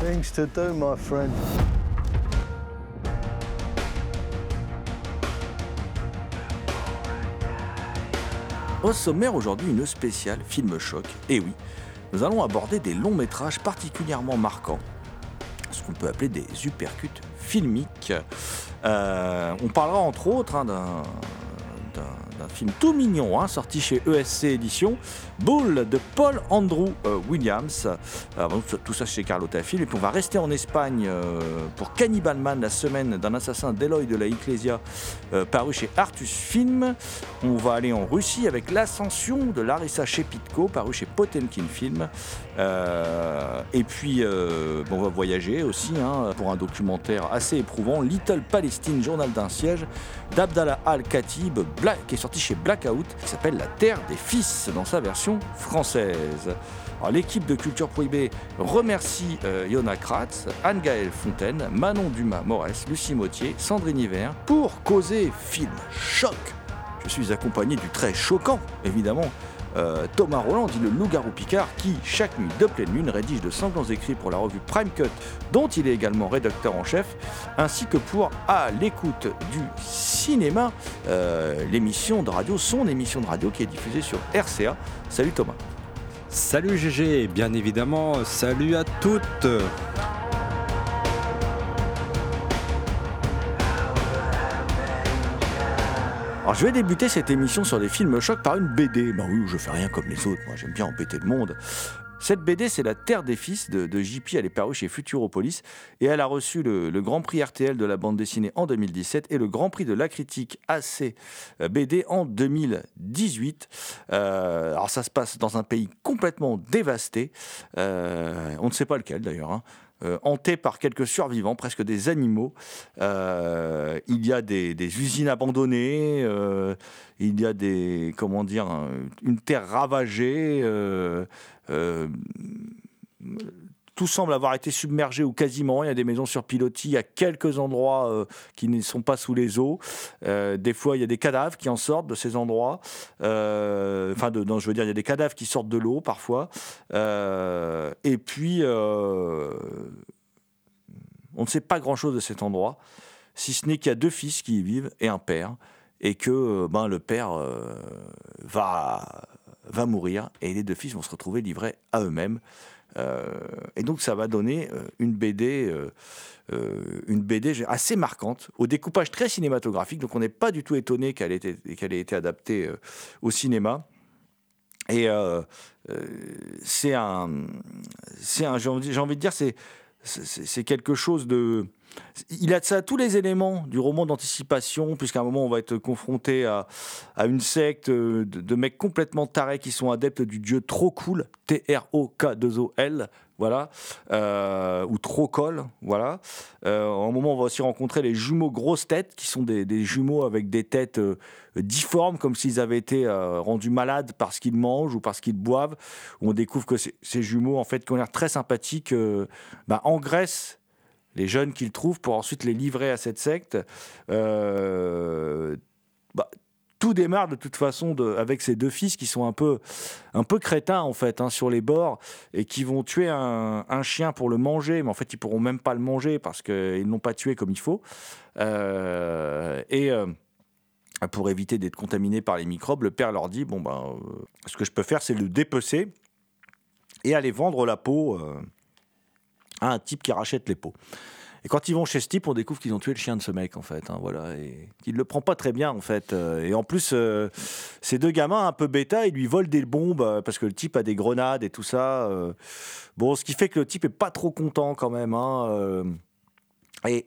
Things to do, my friend. Au sommaire aujourd'hui, une spéciale film choc. Et oui, nous allons aborder des longs métrages particulièrement marquants, ce qu'on peut appeler des supercutes filmiques. Euh, on parlera entre autres hein, d'un film tout mignon, hein, sorti chez ESC Édition, Bull de Paul Andrew euh, Williams. Euh, tout ça chez Carlotta Film. Et puis on va rester en Espagne euh, pour Cannibal Man, la semaine d'un assassin d'Eloy de la euh, paru chez Artus Film. On va aller en Russie avec L'Ascension de Larissa Shepitko, paru chez Potemkin Film. Et puis, on va voyager aussi hein, pour un documentaire assez éprouvant, Little Palestine, journal d'un siège, d'Abdallah Al-Khatib, qui est sorti chez Blackout, qui s'appelle La Terre des Fils dans sa version française. L'équipe de Culture Prohibée remercie euh, Yona Kratz, Anne-Gaëlle Fontaine, Manon Dumas-Morès, Lucie Mautier, Sandrine Hiver pour causer film choc. Je suis accompagné du très choquant, évidemment, euh, Thomas Roland, dit le loup-garou Picard, qui, chaque nuit de pleine lune, rédige de sanglants écrits pour la revue Prime Cut, dont il est également rédacteur en chef, ainsi que pour À l'écoute du cinéma, euh, l'émission de radio, son émission de radio qui est diffusée sur RCA. Salut Thomas. Salut GG, bien évidemment, salut à toutes. Alors je vais débuter cette émission sur des films chocs par une BD. Bah oui, je fais rien comme les autres, moi j'aime bien embêter le monde. Cette BD, c'est La Terre des Fils de, de JP. Elle est parue chez Futuropolis et elle a reçu le, le Grand Prix RTL de la bande dessinée en 2017 et le Grand Prix de la critique AC euh, BD en 2018. Euh, alors ça se passe dans un pays complètement dévasté. Euh, on ne sait pas lequel d'ailleurs. hein. Euh, hanté par quelques survivants, presque des animaux. Euh, il y a des, usines abandonnées, euh, il y a des, comment dire, un- une terre ravagée. Tout semble avoir été submergé ou quasiment. Il y a des maisons sur pilotis, il y a quelques endroits euh, qui ne sont pas sous les eaux. Euh, des fois, il y a des cadavres qui en sortent de ces endroits. Euh, Enfin, je veux dire, il y a des cadavres qui sortent de l'eau parfois. Et puis, on ne sait pas grand-chose de cet endroit, si ce n'est qu'il y a deux fils qui y vivent et un père, et que ben, le père va, va mourir, et les deux fils vont se retrouver livrés à eux-mêmes. Euh, et donc ça va donner euh, une BD, euh, une BD assez marquante, au découpage très cinématographique. Donc on n'est pas du tout étonné qu'elle ait été, adaptée au cinéma. Et c'est un, un, j'ai envie, de dire, c'est quelque chose de, il a de ça tous les éléments du roman d'anticipation, puisqu'à un moment on va être confronté à, à une secte euh, de, mecs complètement tarés qui sont adeptes du dieu trop cool, T-R-O-K-2-O-L, voilà, euh, ou trop col, voilà. Euh, à un moment on va aussi rencontrer les jumeaux grosses têtes, qui sont des, jumeaux avec des têtes difformes, comme s'ils avaient été rendus malades parce qu'ils mangent ou parce qu'ils boivent. On découvre que ces, jumeaux, en fait, qui ont l'air très sympathiques, bah, engraissent les jeunes qu'ils trouvent pour ensuite les livrer à cette secte. Euh, bah, tout démarre de toute façon avec ces deux fils qui sont un peu, un peu crétins en fait hein, sur les bords et qui vont tuer un, chien pour le manger, mais en fait ils pourront même pas le manger parce qu'ils ne l'ont pas tué comme il faut. Euh, et euh, pour éviter d'être contaminé par les microbes, le père leur dit bon ben, ce que je peux faire, c'est le dépecer et aller vendre la peau à un type qui rachète les peaux. Et quand ils vont chez ce type, on découvre qu'ils ont tué le chien de ce mec, en fait. hein, voilà, et qu'il le prend pas très bien, en fait. euh, et en plus, euh, ces deux gamins un peu bêta, ils lui volent des bombes euh, parce que le type a des grenades et tout ça. bon, ce qui fait que le type est pas trop content quand même. hein. Et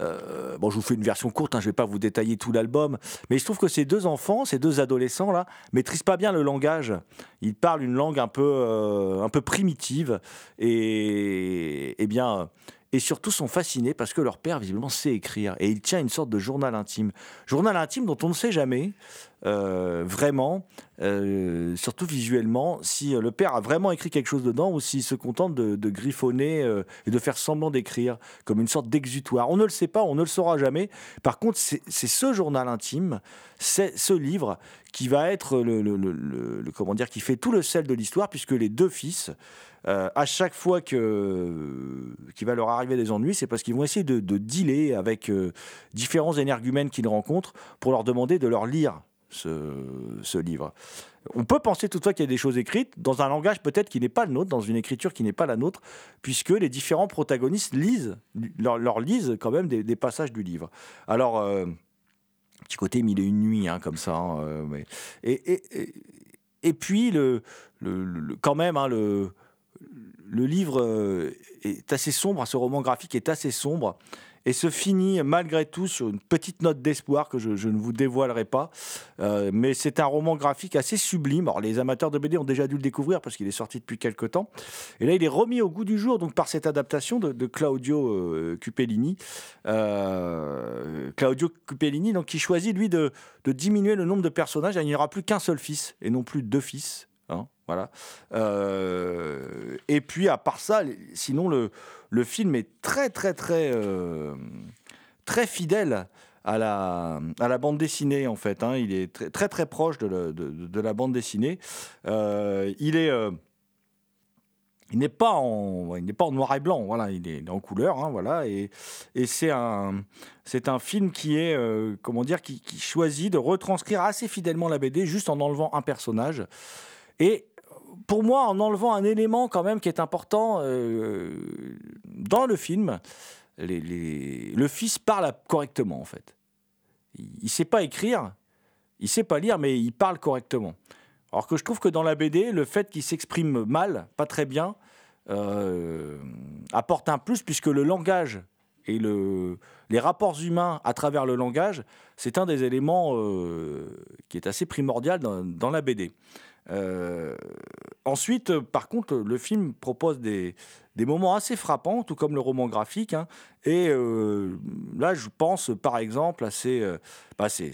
euh, bon, je vous fais une version courte, hein, je vais pas vous détailler tout l'album, mais il se trouve que ces deux enfants, ces deux adolescents là, maîtrisent pas bien le langage. Ils parlent une langue un peu, euh, un peu primitive et, et bien, et surtout sont fascinés parce que leur père visiblement sait écrire et il tient une sorte de journal intime, journal intime dont on ne sait jamais euh, vraiment, euh, surtout visuellement, si euh, le père a vraiment écrit quelque chose dedans ou s'il se contente de, griffonner et de faire semblant d'écrire comme une sorte d'exutoire. On ne le sait pas, on ne le saura jamais. Par contre, c'est ce journal intime, c'est ce livre qui va être le, comment dire, qui fait tout le sel de l'histoire, puisque les deux fils, à chaque fois que qu'il va leur arriver des ennuis, c'est parce qu'ils vont essayer de, de dealer avec différents énergumènes qu'ils rencontrent pour leur demander de leur lire ce, livre. On peut penser toutefois qu'il y a des choses écrites dans un langage peut-être qui n'est pas le nôtre, dans une écriture qui n'est pas la nôtre, puisque les différents protagonistes lisent, leur, lisent quand même des, passages du livre. Alors, euh, petit côté mille et une nuits, hein, comme ça. hein, euh, mais- et, et, et, puis, le, le- le- quand même, hein, le, le livre est assez sombre, ce roman graphique est assez sombre et se finit malgré tout sur une petite note d'espoir que je, ne vous dévoilerai pas. Euh, mais c'est un roman graphique assez sublime. Alors, les amateurs de BD ont déjà dû le découvrir parce qu'il est sorti depuis quelques temps. Et là, il est remis au goût du jour donc par cette adaptation de, Claudio euh, Cupellini. Euh, Claudio Cupellini, donc, qui choisit, lui, de diminuer le nombre de personnages. Il n'y aura plus qu'un seul fils et non plus deux fils. Voilà. Euh, et puis, à part ça, sinon, le, le film est très, très, très, euh, très fidèle à la, à la bande dessinée, en fait. hein. Il est très, très, très proche de, de- la bande dessinée. Euh, il est. il n'est pas en, il n'est pas en noir et blanc, voilà, il est, en couleur, hein, voilà, et, et c'est un, c'est un film qui est, comment dire, qui choisit de retranscrire assez fidèlement la BD, juste en enlevant un personnage, et pour moi, en enlevant un élément quand même qui est important euh, dans le film, le fils parle correctement en fait. Il ne sait pas écrire, il sait pas lire, mais il parle correctement. Alors que je trouve que dans la BD, le fait qu'il s'exprime mal, pas très bien, euh, apporte un plus puisque le langage et le, les rapports humains à travers le langage, c'est un des éléments euh, qui est assez primordial dans la BD. Euh, ensuite, euh, par contre, le film propose des, des moments assez frappants, tout comme le roman graphique. hein. et euh, là, je pense par exemple à ces, euh, bah, ces,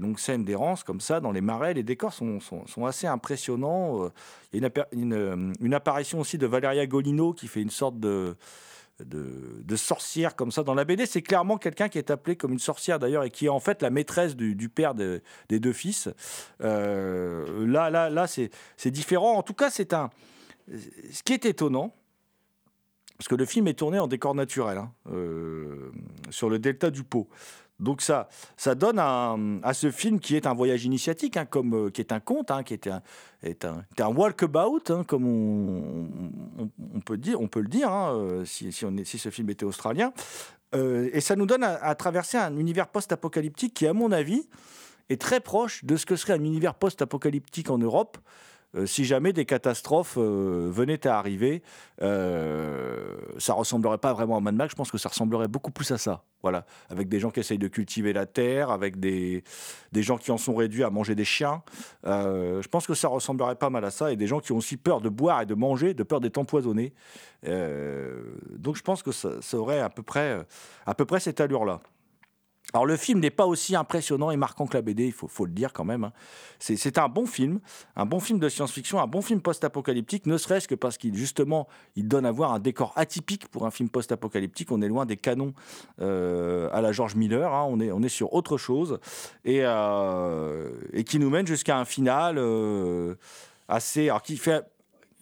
longues scènes d'errance comme ça dans les marais. Les décors sont, sont- assez impressionnants. Il y a une, une, une apparition aussi de Valeria Golino qui fait une sorte de, de, sorcière comme ça dans la BD. C'est clairement quelqu'un qui est appelé comme une sorcière d'ailleurs et qui est en fait la maîtresse du, père de- des deux fils. Euh, là, là, là, c'est c'est différent. En tout cas, c'est un. Ce qui est étonnant, parce que le film est tourné en décor naturel, hein, euh, sur le delta du Pau. Donc ça, ça donne à ce film qui est un voyage initiatique, hein, euh, qui est un conte, hein, qui est un, est un, walkabout, hein, comme on, peut dire, on peut le dire, euh, si ce film était australien. Euh, et ça nous donne à, à traverser un univers post-apocalyptique qui, à mon avis, est très proche de ce que serait un univers post-apocalyptique en Europe. Euh, si jamais des catastrophes euh, venaient à arriver, euh, ça ressemblerait pas vraiment à Mad Max. Je pense que ça ressemblerait beaucoup plus à ça. Voilà, avec des gens qui essayent de cultiver la terre, avec des, des gens qui en sont réduits à manger des chiens. Je pense que ça ressemblerait pas mal à ça, et des gens qui ont aussi peur de boire et de manger, de peur d'être empoisonnés. Donc je pense que ça, ça aurait à peu près, à peu près cette allure-là. Alors le film n'est pas aussi impressionnant et marquant que la BD, il faut, le dire quand même. hein. C'est un bon film, un bon film de science-fiction, un bon film post-apocalyptique, ne serait-ce que parce qu'il justement, il donne à voir un décor atypique pour un film post-apocalyptique. On est loin des canons euh, à la George Miller, hein. on, est, sur autre chose, et, euh, et qui nous mène jusqu'à un final euh, assez, alors qui fait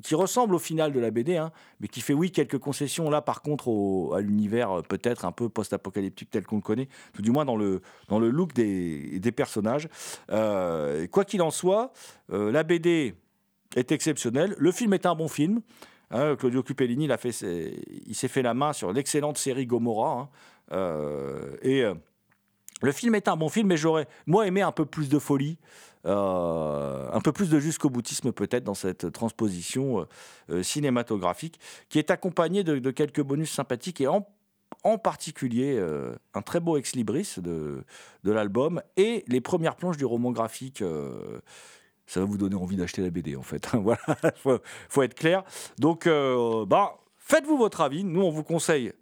qui ressemble au final de la BD, hein, mais qui fait, oui, quelques concessions là, par contre, au- à l'univers euh, peut-être un peu post-apocalyptique tel qu'on le connaît, tout du moins dans le, dans le look des, des personnages. Euh, quoi qu'il en soit, euh, la BD est exceptionnelle. Le film est un bon film. Hein, Claudio Cupellini, il, fait il s'est fait la main sur l'excellente série Gomorrah. hein. Euh, et le film est un bon film, mais j'aurais, moi, aimé un peu plus de folie. Euh, un peu plus de jusqu'au boutisme peut-être dans cette transposition euh, euh, cinématographique qui est accompagnée de, quelques bonus sympathiques et en, particulier un très beau ex libris de, l'album et les premières planches du roman graphique ça va vous donner envie d'acheter la BD en fait. voilà, faut, faut être clair. Donc, bah, faites-vous votre avis. Nous, on vous conseille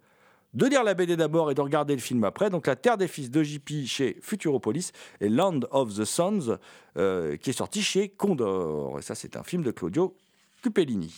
de lire la BD d'abord et de regarder le film après. Donc, La Terre des Fils de JP chez Futuropolis et Land of the Sons euh, qui est sorti chez Condor. Et ça, c'est un film de Claudio Cupellini.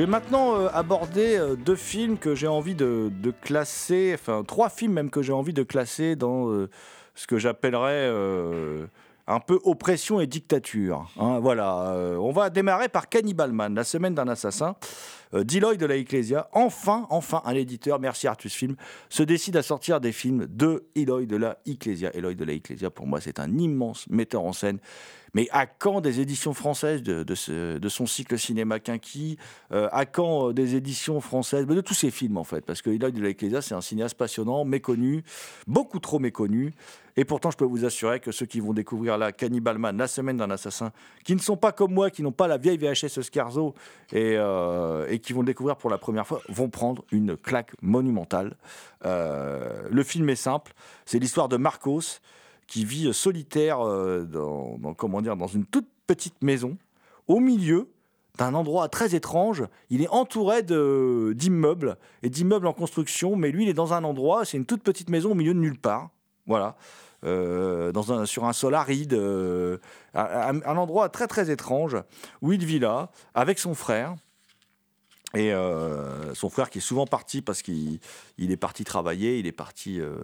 Vais maintenant euh, aborder euh, deux films que j'ai envie de, classer, enfin trois films même que j'ai envie de classer dans euh, ce que j'appellerais un peu oppression et dictature. hein. voilà, on va démarrer par Cannibal Man, la semaine d'un assassin. Deloy de la Ecclesia, enfin, enfin, un éditeur, merci Artus Film, se décide à sortir des films de Eloy de la Ecclesia. Eloy de la Ecclesia, pour moi, c'est un immense metteur en scène. Mais à quand des éditions françaises de, son cycle cinéma Quinqui Euh, À quand euh, des éditions françaises de tous ces films, en fait? Parce que Eloy de la Ecclesia, c'est un cinéaste passionnant, méconnu, beaucoup trop méconnu. Et pourtant, je peux vous assurer que ceux qui vont découvrir là Cannibal Man, la semaine d'un assassin, qui ne sont pas comme moi, qui n'ont pas la vieille VHS Scarzo et, euh, et qui vont le découvrir pour la première fois, vont prendre une claque monumentale. Le film est simple, c'est l'histoire de Marcos qui vit solitaire euh, dans, comment dans une toute petite maison, au milieu d'un endroit très étrange. Il est entouré d'immeubles et d'immeubles en construction, mais lui, il est dans un endroit, c'est une toute petite maison au milieu de nulle part. Voilà. Euh, sur un sol aride, euh, un endroit très très étrange où il vit là avec son frère. Et euh, son frère qui est souvent parti parce qu'il il est parti travailler, il est parti, euh,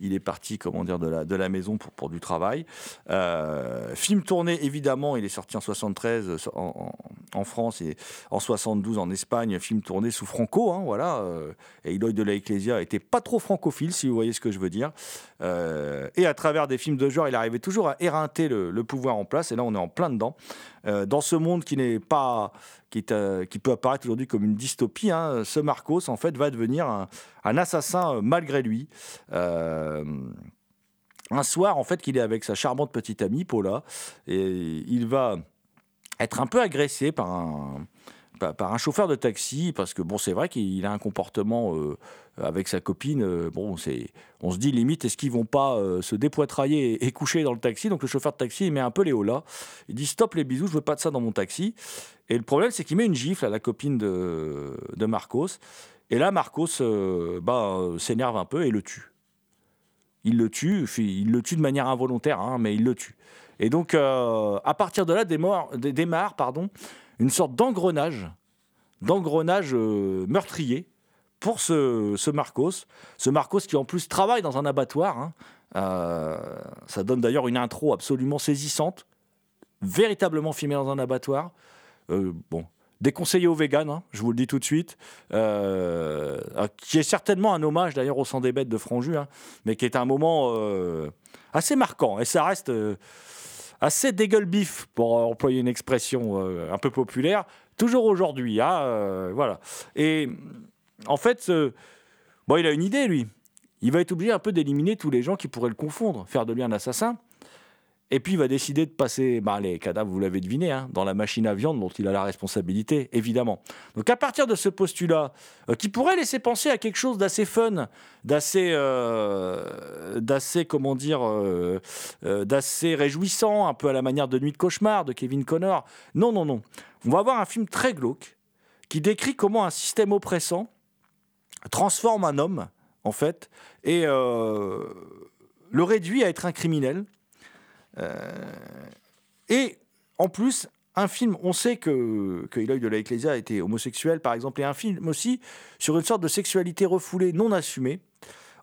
il est parti comment dire de la, maison pour, du travail. Euh, film tourné évidemment, il est sorti en 73 en, France et en 72 en Espagne. Film tourné sous Franco, hein, voilà. et Eloy de la Ecclesia était pas trop francophile, si vous voyez ce que je veux dire. Euh, et à travers des films de genre, il arrivait toujours à éreinter le, pouvoir en place. Et là, on est en plein dedans. Euh, dans ce monde qui n'est pas, qui, euh, peut apparaître aujourd'hui comme une dystopie, hein, ce Marcos en fait va devenir un, un assassin malgré lui. Un soir, en fait, qu'il est avec sa charmante petite amie Paula, et il va être un peu agressé par un par- un chauffeur de taxi parce que bon c'est vrai qu'il a un comportement euh, avec sa copine euh, bon c'est on se dit limite est-ce qu'ils vont pas euh, se dépoitrailler et, coucher dans le taxi? Donc le chauffeur de taxi il met un peu les là il dit stop les bisous je veux pas de ça dans mon taxi. Et le problème c'est qu'il met une gifle à la copine de, de Marcos. Et là Marcos bah, s'énerve un peu et le tue. Il le tue il le tue de manière involontaire hein, mais il le tue. Et donc à partir de là démarre, dé- démarre pardon une sorte d'engrenage, d'engrenage euh, meurtrier pour ce, Marcos. Ce Marcos qui en plus travaille dans un abattoir. hein. Euh, ça donne d'ailleurs une intro absolument saisissante, véritablement filmée dans un abattoir. Euh, bon, déconseillé aux véganes, hein, je vous le dis tout de suite, qui est certainement un hommage d'ailleurs au sang des bêtes de Franju, hein, mais qui est un moment assez marquant. Et ça reste assez dégueule bif, pour employer une expression euh, un peu populaire, toujours aujourd'hui. hein, euh, voilà. Et en fait, bon, il a une idée, lui. Il va être obligé un peu d'éliminer tous les gens qui pourraient le confondre, faire de lui un assassin. Et puis il va décider de passer bah, les cadavres, vous l'avez deviné, hein, dans la machine à viande dont il a la responsabilité, évidemment. Donc à partir de ce postulat, euh, qui pourrait laisser penser à quelque chose d'assez fun, d'assez, euh, d'assez, comment dire, euh, d'assez réjouissant, un peu à la manière de Nuit de cauchemar de Kevin Connor. Non, non, non. On va avoir un film très glauque qui décrit comment un système oppressant transforme un homme, en fait, et le réduit à être un criminel. Euh, et en plus, un film, on sait que, que Eloy de la Ecclesia était homosexuel, par exemple, et un film aussi sur une sorte de sexualité refoulée, non assumée.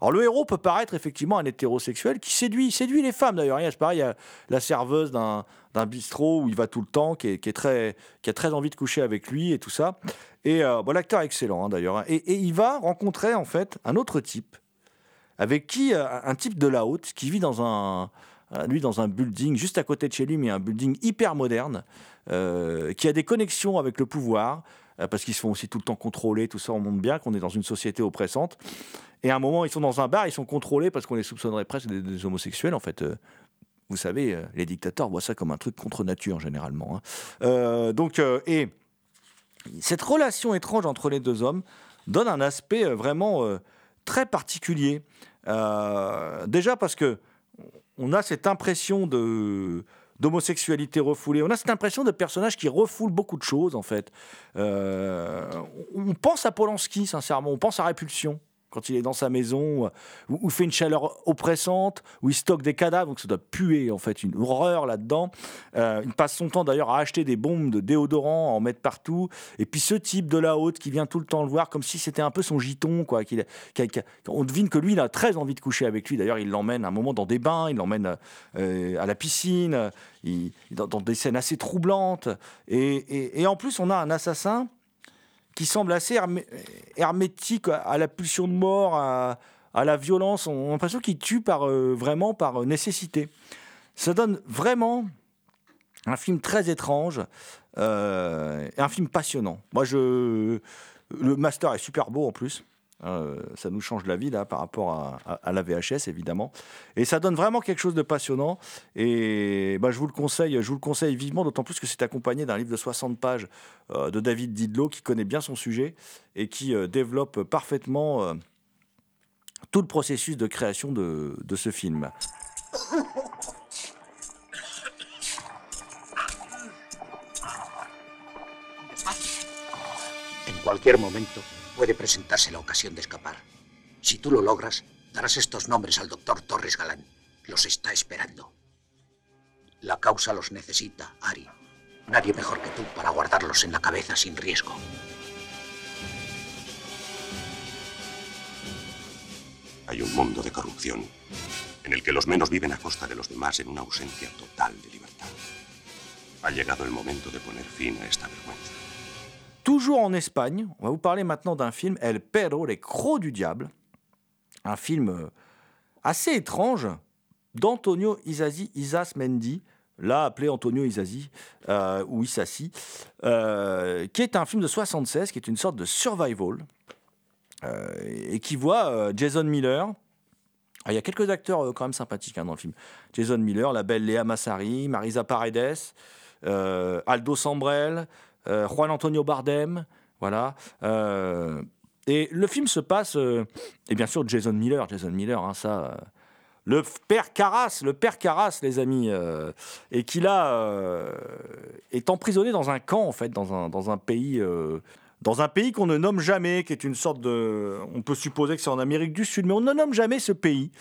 Alors le héros peut paraître effectivement un hétérosexuel qui séduit, séduit les femmes d'ailleurs. Il y a la serveuse d'un, bistrot où il va tout le temps, qui, est, qui, est très, qui a très envie de coucher avec lui et tout ça. Et euh, bon, l'acteur est excellent hein, d'ailleurs. hein. Et, et il va rencontrer en fait un autre type, avec qui, euh, un type de la haute, qui vit dans un, lui dans un building juste à côté de chez lui, mais un building hyper moderne, euh, qui a des connexions avec le pouvoir, euh, parce qu'ils se font aussi tout le temps contrôler, tout ça, on montre bien qu'on est dans une société oppressante. Et à un moment, ils sont dans un bar, ils sont contrôlés parce qu'on les soupçonnerait presque des, des homosexuels, en fait. Euh, vous savez, euh, les dictateurs voient ça comme un truc contre nature, généralement. hein. Euh, donc, euh, et cette relation étrange entre les deux hommes donne un aspect euh, vraiment euh, très particulier. Euh, déjà parce que on a cette impression de d'homosexualité refoulée. On a cette impression de personnage qui refoule beaucoup de choses, en fait. Euh, on pense à Polanski, sincèrement. On pense à Répulsion. Quand il est dans sa maison, où, où fait une chaleur oppressante, où il stocke des cadavres, donc ça doit puer en fait, une horreur là-dedans. Euh, il passe son temps d'ailleurs à acheter des bombes de déodorant, à en mettre partout. Et puis ce type de la haute qui vient tout le temps le voir comme si c'était un peu son giton, quoi. qu'il- on devine que lui, il a très envie de coucher avec lui. D'ailleurs, il l'emmène un moment dans des bains, il l'emmène euh, à la piscine, dans, des scènes assez troublantes. Et en plus, on a un assassin qui semble assez hermé- hermétique à, la pulsion de mort, à, la violence. On a l'impression qu'il tue par, euh, vraiment par nécessité. Ça donne vraiment un film très étrange, euh, et un film passionnant. Moi, le master est super beau en plus. Euh, ça nous change la vie là par rapport à, la VHS évidemment. Et ça donne vraiment quelque chose de passionnant. Et bah, je vous le conseille je vous le conseille vivement d'autant plus que c'est accompagné d'un livre de 60 pages euh, de David Didlot qui connaît bien son sujet et qui euh, développe parfaitement tout le processus de création de, de ce film. En cualquier momento puede presentarse la ocasión de escapar. Si tú lo logras, darás estos nombres al doctor Torres Galán. Los está esperando. La causa los necesita, Ari. Nadie mejor que tú para guardarlos en la cabeza sin riesgo. Hay un mundo de corrupción en el que los menos viven a costa de los demás en una ausencia total de libertad. Ha llegado el momento de poner fin a esta vergüenza. Toujours en Espagne, on va vous parler maintenant d'un film, El Perro, les crocs du diable. Un film euh, assez étrange d'Antonio Isasi Isas Mendy, là appelé Antonio Isasi, euh, ou Isasi, euh, qui est un film de 76, qui est une sorte de survival, et qui voit Jason Miller. Ah, Il y a quelques acteurs quand même sympathiques hein, dans le film. Jason Miller, la belle Léa Massari, Marisa Paredes, Aldo Sambrel, Juan Antonio Bardem, voilà. Euh, et le film se passe, euh, et bien sûr Jason Miller, Jason Miller, hein, ça, euh, le père Carras, le père Carras, les amis, euh, et qui là euh, est emprisonné dans un camp en fait, dans un, dans un pays. euh, dans un pays qu'on ne nomme jamais, qui est une sorte de... On peut supposer que c'est en Amérique du Sud, mais on ne nomme jamais ce pays,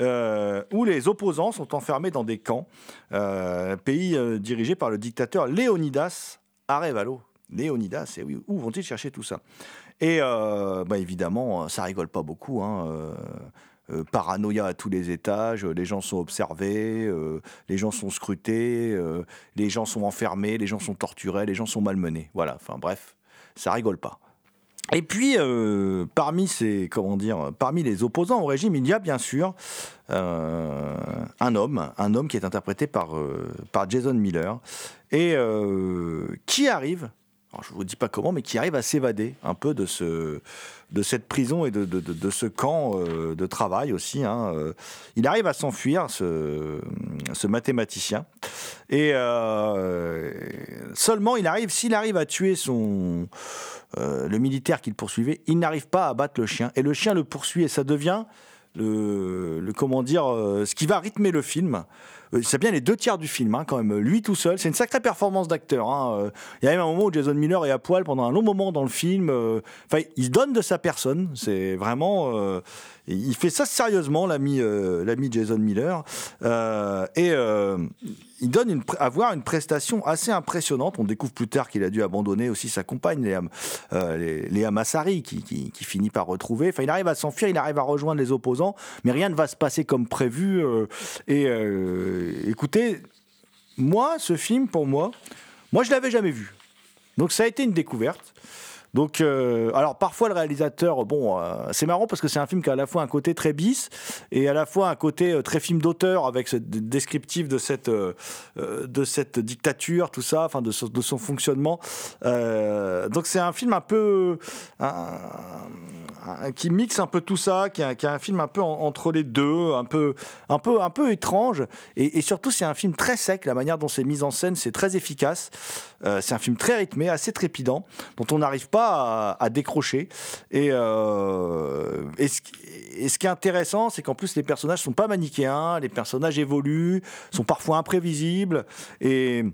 euh, où les opposants sont enfermés dans des camps. Euh, pays euh, dirigé par le dictateur Léonidas Arevalo. Léonidas, et oui, où vont-ils chercher tout ça? Et euh, bah, évidemment, ça rigole pas beaucoup. hein, euh, euh, paranoïa à tous les étages, euh, les gens sont observés, euh, les gens sont scrutés, euh, les gens sont enfermés, les gens sont torturés, les gens sont malmenés. Voilà, enfin bref, ça rigole pas. Et puis, euh, parmi ces, comment dire, parmi les opposants au régime, il y a bien sûr euh, un homme, un homme qui est interprété par, euh, par Jason Miller et euh, qui arrive, je ne vous dis pas comment, mais qui arrive à s'évader un peu de, ce, de cette prison et de, de- ce camp de travail aussi. hein. Il arrive à s'enfuir, ce, ce mathématicien. Et seulement, il arrive, s'il arrive à tuer son, le militaire qu'il poursuivait, il n'arrive pas à battre le chien. Et le chien le poursuit et ça devient le, comment dire, euh, ce qui va rythmer le film. Euh, C'est bien les deux tiers du film, hein, quand même. Lui tout seul, c'est une sacrée performance d'acteur. hein. Euh, Il y a même un moment où Jason Miller est à poil pendant un long moment dans le film. Enfin, il donne de sa personne. C'est vraiment, il fait ça sérieusement, l'ami, euh, Jason Miller, et il donne une, avoir une prestation assez impressionnante. On découvre plus tard qu'il a dû abandonner aussi sa compagne, Léa, euh, Massari, qui finit par retrouver. Enfin, il arrive à s'enfuir, il arrive à rejoindre les opposants, mais rien ne va se passer comme prévu. euh, et euh, écoutez, moi, ce film, pour moi, moi, je l'avais jamais vu. Donc, ça a été une découverte. Donc, euh, alors parfois le réalisateur, bon, euh, c'est marrant parce que c'est un film qui a à la fois un côté très bis et à la fois un côté euh, très film d'auteur avec ce descriptif de cette, de cette dictature, tout ça, enfin de, son- fonctionnement. Donc c'est un film un peu qui mixe un peu tout ça, qui est, un- film un peu en- entre les deux, un peu, un peu, un peu étrange. Et, surtout, c'est un film très sec. La manière dont c'est mis en scène, c'est très efficace. Euh, c'est un film très rythmé, assez trépidant, dont on n'arrive pas à, décrocher. Et, euh, et, ce, qui- et ce qui est intéressant, c'est qu'en plus, les personnages sont pas manichéens, les personnages évoluent, sont parfois imprévisibles. Et.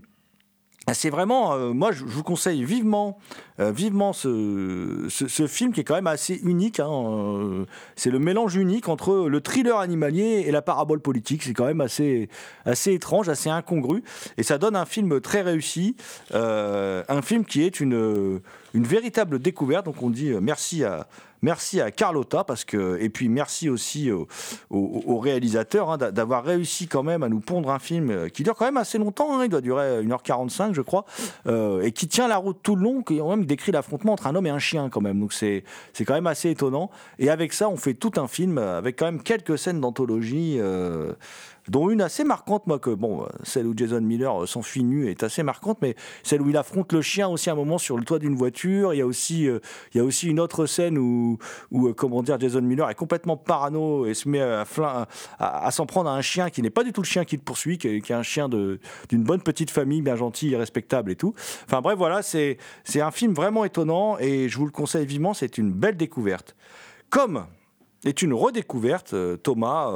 Ah, C'est vraiment, euh, moi je, vous conseille vivement, euh, vivement ce, film qui est quand même assez unique. hein, euh, c'est le mélange unique entre le thriller animalier et la parabole politique. C'est quand même assez, assez étrange, assez incongru. Et ça donne un film très réussi, un film qui est une, véritable découverte. Donc on dit merci à, Merci à Carlotta parce que et puis merci aussi au, au- hein, d'a- d'avoir réussi quand même à nous pondre un film euh, qui dure quand même assez longtemps. hein, il doit durer 1h45 je crois euh, et qui tient la route tout le long. Qui même décrit l'affrontement entre un homme et un chien quand même. Donc c'est quand même assez étonnant. Et avec ça on fait tout un film euh, avec quand même quelques scènes d'anthologie. Dont une assez marquante, moi, que bon, euh, celle où Jason Miller euh, s'enfuit nu est assez marquante, mais celle où il affronte le chien aussi à un moment sur le toit d'une voiture. Il y a aussi, euh, il y a aussi une autre scène où, où comment dire, Jason Miller est complètement parano et se met à, s'en prendre à un chien qui n'est pas du tout le chien qui le poursuit, qui est, un chien d'une bonne petite famille, bien gentil respectable et tout. Enfin bref, voilà, c'est un film vraiment étonnant et je vous le conseille vivement, c'est une belle découverte. Comme est une redécouverte, Thomas.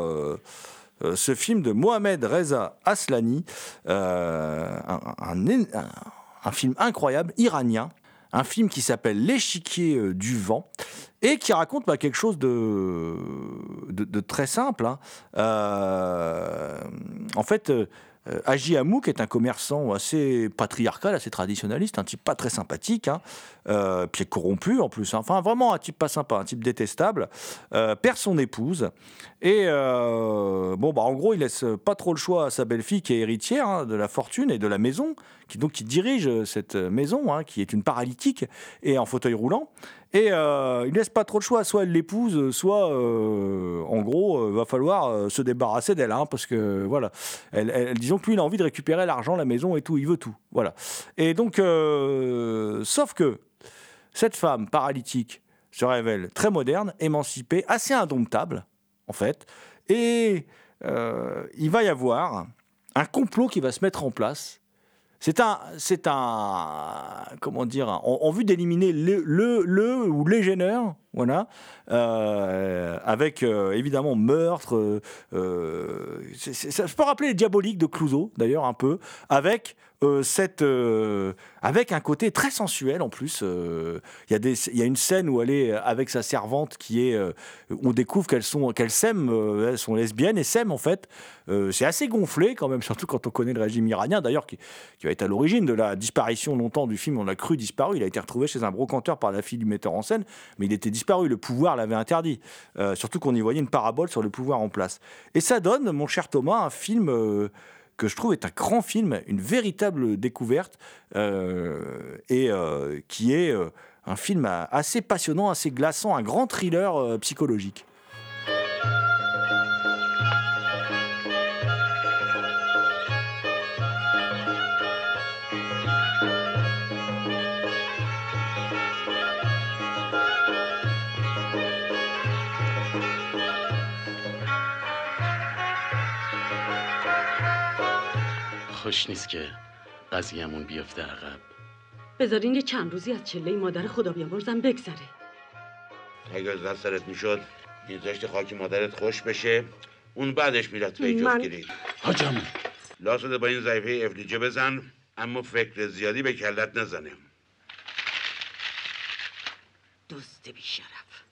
Euh, ce film de Mohamed Reza Aslani, euh, un, film incroyable, iranien, un film qui s'appelle L'échiquier euh, du vent et qui raconte bah, quelque chose de, très simple. hein. En fait, Haji Hamouk est un commerçant assez patriarcal, assez traditionnaliste, un type pas très sympathique, hein, euh, puis corrompu en plus. hein. Enfin, vraiment un type pas sympa, un type détestable. Euh, perd son épouse et euh, bon, bah, en gros, il laisse pas trop le choix à sa belle-fille qui est héritière hein, de la fortune et de la maison, qui donc qui dirige euh, cette maison, hein, qui est une paralytique et en fauteuil roulant. Et il laisse pas trop le choix, soit elle l'épouse, soit en gros, euh, va falloir se débarrasser d'elle, parce que voilà, elle- disons que lui, il a envie de récupérer l'argent, la maison et tout, il veut tout, voilà. Et donc, euh, sauf que cette femme paralytique se révèle très moderne, émancipée, assez indomptable, en fait, et euh, il va y avoir un complot qui va se mettre en place. C'est un, c'est un, comment dire, en, vue d'éliminer le, le, le ou les gêneurs, voilà, euh, avec évidemment meurtre. je peux rappeler les diaboliques de Clouseau, d'ailleurs un peu, avec euh, euh, avec un côté très sensuel en plus. euh, Il y a une scène où elle est avec sa servante qui est, on découvre qu'elles sont, s'aiment, elles sont lesbiennes et s'aiment en fait. C'est assez gonflé quand même, surtout quand on connaît le régime iranien, d'ailleurs qui, qui va être à l'origine de la disparition longtemps du film. On l'a cru disparu. Il a été retrouvé chez un brocanteur par la fille du metteur en scène, mais il était disparu. Le pouvoir l'avait interdit. Surtout qu'on y voyait une parabole sur le pouvoir en place. Et ça donne, mon cher Thomas, un film. Que je trouve est un grand film, une véritable découverte, euh, et euh, qui est euh, un film assez passionnant, assez glaçant, un grand thriller psychologique. خوش نیست که قضیهمون بیفته عقب. بذارین یه چند روزی از چله مادر خدا بیامرزم بگذره. اگه از دست سرت می‌شد میذاشتی خاک مادرت خوش بشه اون بعدش می‌رفت به من- جفتگیری حاجم. لاسده با این ضعیفه افلیجه بزن اما فکر زیادی به کلت نزنه. دزد بیشرف.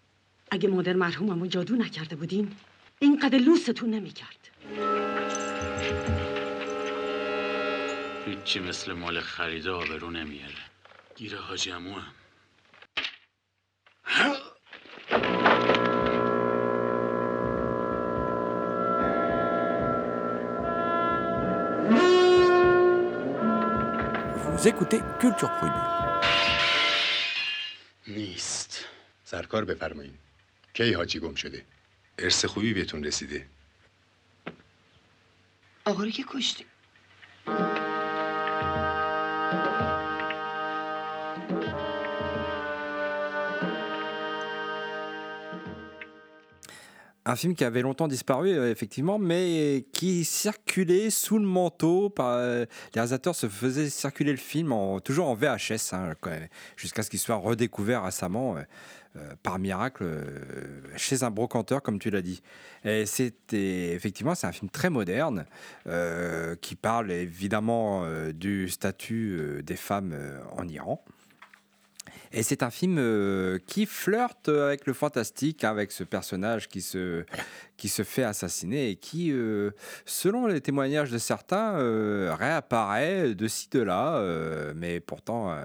اگه مادر مرحوممو جادو نکرده بودین اینقدر لوستون نمی‌کرد. هیچی مثل مال خریده آبرو نمیاره. گیر حاجی عمو هم. Vous écoutez Culture Prohibée. نیست. سرکار بفرمایید کی حاجی گم شده؟ ارث خوبی بهتون رسیده. آقا رو که کشتی. Un film qui avait longtemps disparu, euh, effectivement, mais qui circulait sous le manteau. Par, euh, les réalisateurs se faisaient circuler le film en, toujours en VHS, hein, jusqu'à ce qu'il soit redécouvert récemment, euh, par miracle, chez un brocanteur, comme tu l'as dit. Et effectivement, c'est un film très moderne qui parle évidemment du statut des femmes en Iran. Et c'est un film euh, qui flirte avec le fantastique, hein, avec ce personnage qui se, qui se fait assassiner et qui, euh, selon les témoignages de certains, euh, réapparaît de ci, de là. mais pourtant,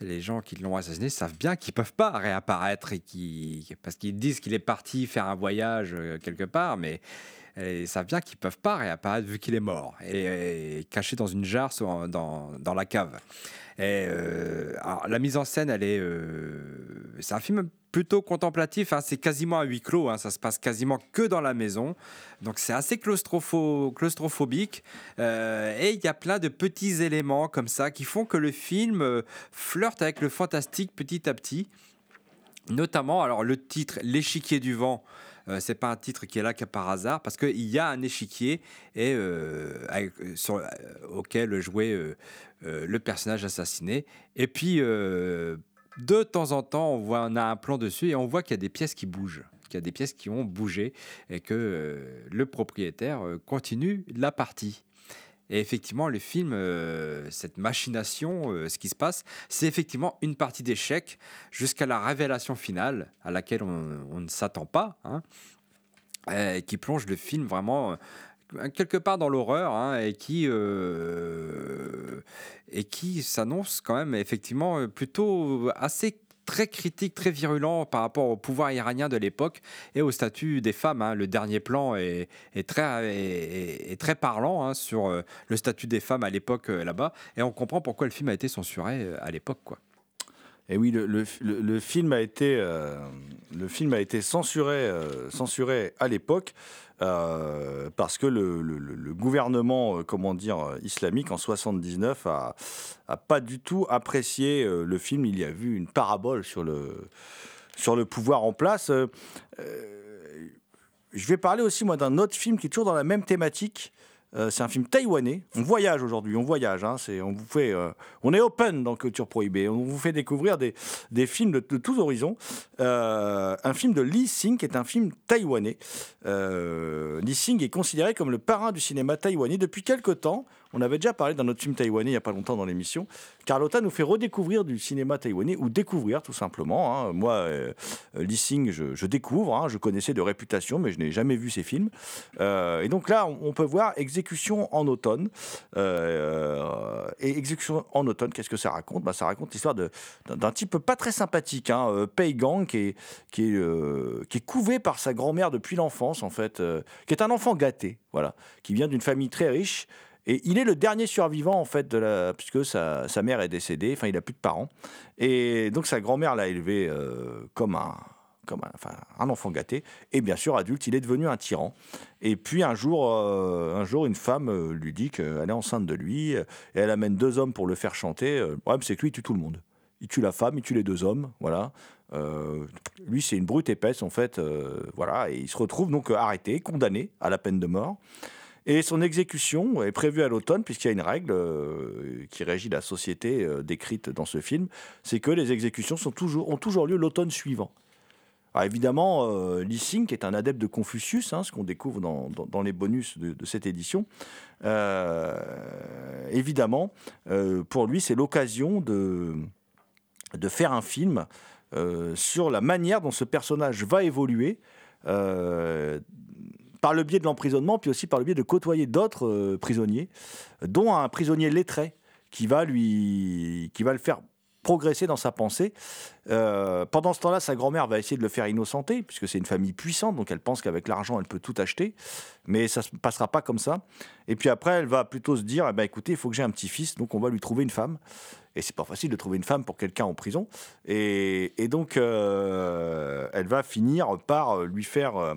les gens qui l'ont assassiné savent bien qu'ils peuvent pas réapparaître et qui, parce qu'ils disent qu'il est parti faire un voyage quelque part, mais euh, ils savent bien qu'ils peuvent pas réapparaître vu qu'il est mort et, et caché dans une jarre dans, dans la cave. Et, euh, la mise en scène, elle est, euh, c'est un film plutôt contemplatif. hein, c'est quasiment à huis clos. hein, ça se passe quasiment que dans la maison. Donc c'est assez claustropho- claustrophobique. euh, et il y a plein de petits éléments comme ça qui font que le film flirte avec le fantastique petit à petit. Notamment, alors le titre L'échiquier du vent. Euh, c'est pas un titre qui est là par hasard parce qu'il y a un échiquier et, euh, euh, sur, euh, auquel jouait le personnage assassiné. Et puis, de temps en temps, on, voit, on a un plan dessus et on voit qu'il y a des pièces qui bougent, qu'il y a des pièces qui ont bougé et que le propriétaire continue la partie. Et effectivement, le film, euh, cette machination, euh, ce qui se passe, c'est effectivement une partie d'échec jusqu'à la révélation finale à laquelle on, ne s'attend pas, hein, euh, qui plonge le film vraiment quelque part dans l'horreur hein, et qui et qui s'annonce quand même effectivement plutôt assez très critique, très virulent par rapport au pouvoir iranien de l'époque et au statut des femmes. hein. Le dernier plan est, très parlant hein, sur euh, le statut des femmes à l'époque euh, là-bas et on comprend pourquoi le film a été censuré euh, à l'époque. quoi. Et oui, le, film a été, euh, le film a été censuré, euh, censuré à l'époque euh, parce que le, gouvernement, comment dire, islamique en 79 a, a pas du tout apprécié le film. Il y a vu une parabole sur le, sur le pouvoir en place. Je vais parler aussi moi d'un autre film qui est toujours dans la même thématique. Euh, c'est un film taïwanais. On voyage aujourd'hui, on voyage. hein, euh, on est open dans Culture Prohibée. On vous fait découvrir des, films de, tous horizons. Euh, un film de Lee Sing, est un film taïwanais. Lee Sing est considéré comme le parrain du cinéma taïwanais depuis quelque temps. On avait déjà parlé d'un autre film taïwanais il n'y a pas longtemps dans l'émission. Carlotta nous fait redécouvrir du cinéma taïwanais, ou découvrir tout simplement. hein. Moi, euh, euh, Sing, je, je découvre. hein. Je connaissais de réputation, mais je n'ai jamais vu ses films. Euh, et donc là, on, peut voir Exécution en automne. Euh, et Exécution en automne, qu'est-ce que ça raconte? Bah, Ça raconte l'histoire d'un type pas très sympathique, hein, euh, Pei Gang, qui est, qui, est, euh, qui est couvé par sa grand-mère depuis l'enfance, en fait, euh, qui est un enfant gâté, voilà, qui vient d'une famille très riche. Et il est le dernier survivant, en fait, de la... puisque sa, sa mère est décédée, enfin, il n'a plus de parents. Et donc, sa grand-mère l'a élevé euh, comme, un, comme un, enfin, un enfant gâté. Et bien sûr, adulte, il est devenu un tyran. Et puis, un jour, euh, un jour une femme euh, lui dit qu'elle est enceinte de lui, et elle amène deux hommes pour le faire chanter. Le problème, c'est que lui, il tue tout le monde. Il tue la femme, il tue les deux hommes, voilà. Lui, c'est une brute épaisse, en fait, voilà. Et il se retrouve donc arrêté, condamné à la peine de mort. Et son exécution est prévue à l'automne, puisqu'il y a une règle euh, qui régit la société euh, décrite dans ce film, c'est que les exécutions sont toujours, ont toujours lieu l'automne suivant. Alors évidemment, euh, Lee Sing, qui est un adepte de Confucius, hein, ce qu'on découvre dans, les bonus de, cette édition, euh, évidemment, pour lui, c'est l'occasion de, de faire un film sur la manière dont ce personnage va évoluer. Par le biais de l'emprisonnement, puis aussi par le biais de côtoyer d'autres euh, prisonniers, dont un prisonnier lettré qui va, lui, qui va le faire progresser dans sa pensée. Euh, pendant ce temps-là, sa grand-mère va essayer de le faire innocenter, puisque c'est une famille puissante, donc elle pense qu'avec l'argent, elle peut tout acheter, mais ça ne se passera pas comme ça. Et puis après, elle va plutôt se dire, eh ben, écoutez, il faut que j'ai un petit-fils, donc on va lui trouver une femme. Et c'est pas facile de trouver une femme pour quelqu'un en prison. Et, donc, euh, elle va finir par lui faire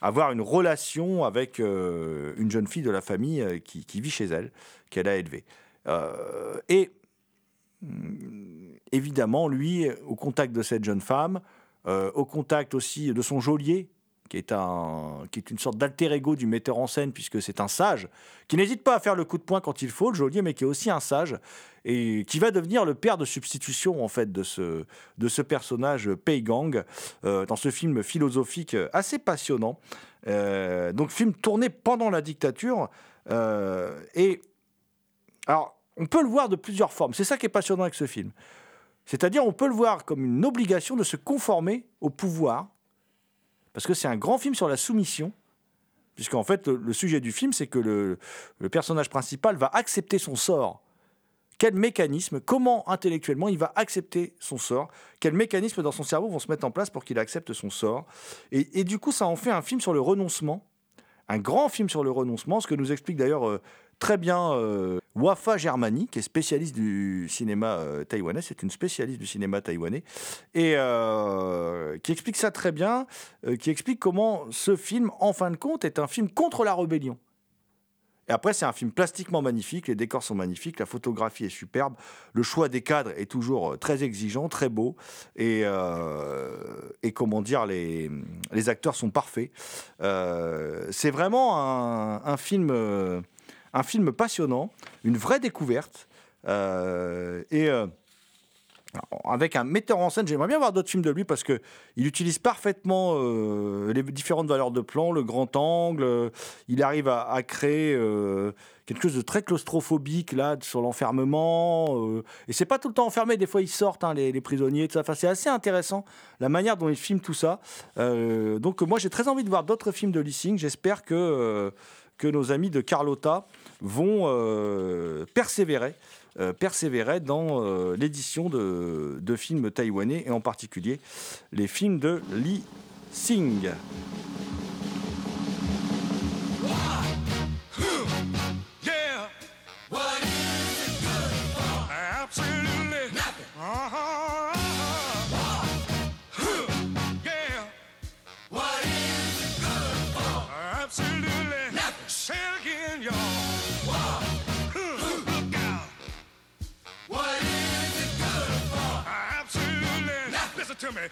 avoir une relation avec euh, une jeune fille de la famille euh, qui, vit chez elle, qu'elle a élevée. Euh, et hum, évidemment, lui, au contact de cette jeune femme, au contact aussi de son geôlier, qui est, un, qui est une sorte d'alter ego du metteur en scène, puisque c'est un sage, qui n'hésite pas à faire le coup de poing quand il faut, le geôlier, mais qui est aussi un sage, et qui va devenir le père de substitution, en fait, de ce, de ce personnage Pei Gang, euh, dans ce film philosophique assez passionnant. Euh, donc, film tourné pendant la dictature, euh, et... Alors, on peut le voir de plusieurs formes, c'est ça qui est passionnant avec ce film. C'est-à-dire, on peut le voir comme une obligation de se conformer au pouvoir, parce que c'est un grand film sur la soumission, puisqu'en fait, le, sujet du film, c'est que le, personnage principal va accepter son sort. Quel mécanisme, comment intellectuellement il va accepter son sort, quels mécanismes dans son cerveau vont se mettre en place pour qu'il accepte son sort? Et, et du coup, ça en fait un film sur le renoncement, un grand film sur le renoncement, ce que nous explique d'ailleurs euh, très bien euh, Wafa Germani, qui est spécialiste du cinéma euh, taïwanais, c'est une spécialiste du cinéma taïwanais, et euh, qui explique ça très bien, qui explique comment ce film, en fin de compte, est un film contre la rébellion. Et après, c'est un film plastiquement magnifique, les décors sont magnifiques, la photographie est superbe, le choix des cadres est toujours très exigeant, très beau, et, comment dire, les, acteurs sont parfaits. C'est vraiment un, film, un film passionnant, une vraie découverte, euh, et euh, avec un metteur en scène, j'aimerais bien voir d'autres films de lui parce que il utilise parfaitement euh, les différentes valeurs de plan, le grand angle. il arrive à, créer quelque chose de très claustrophobique là sur l'enfermement. et c'est pas tout le temps enfermé. Des fois, ils sortent hein, les, prisonniers. Tout ça. Enfin, c'est assez intéressant la manière dont il filme tout ça. Donc moi, j'ai très envie de voir d'autres films de Lee Sing. J'espère que que nos amis de Carlotta vont euh, persévérer euh, persévérait dans euh, l'édition de, de films taïwanais et en particulier les films de Lee Sing. To me.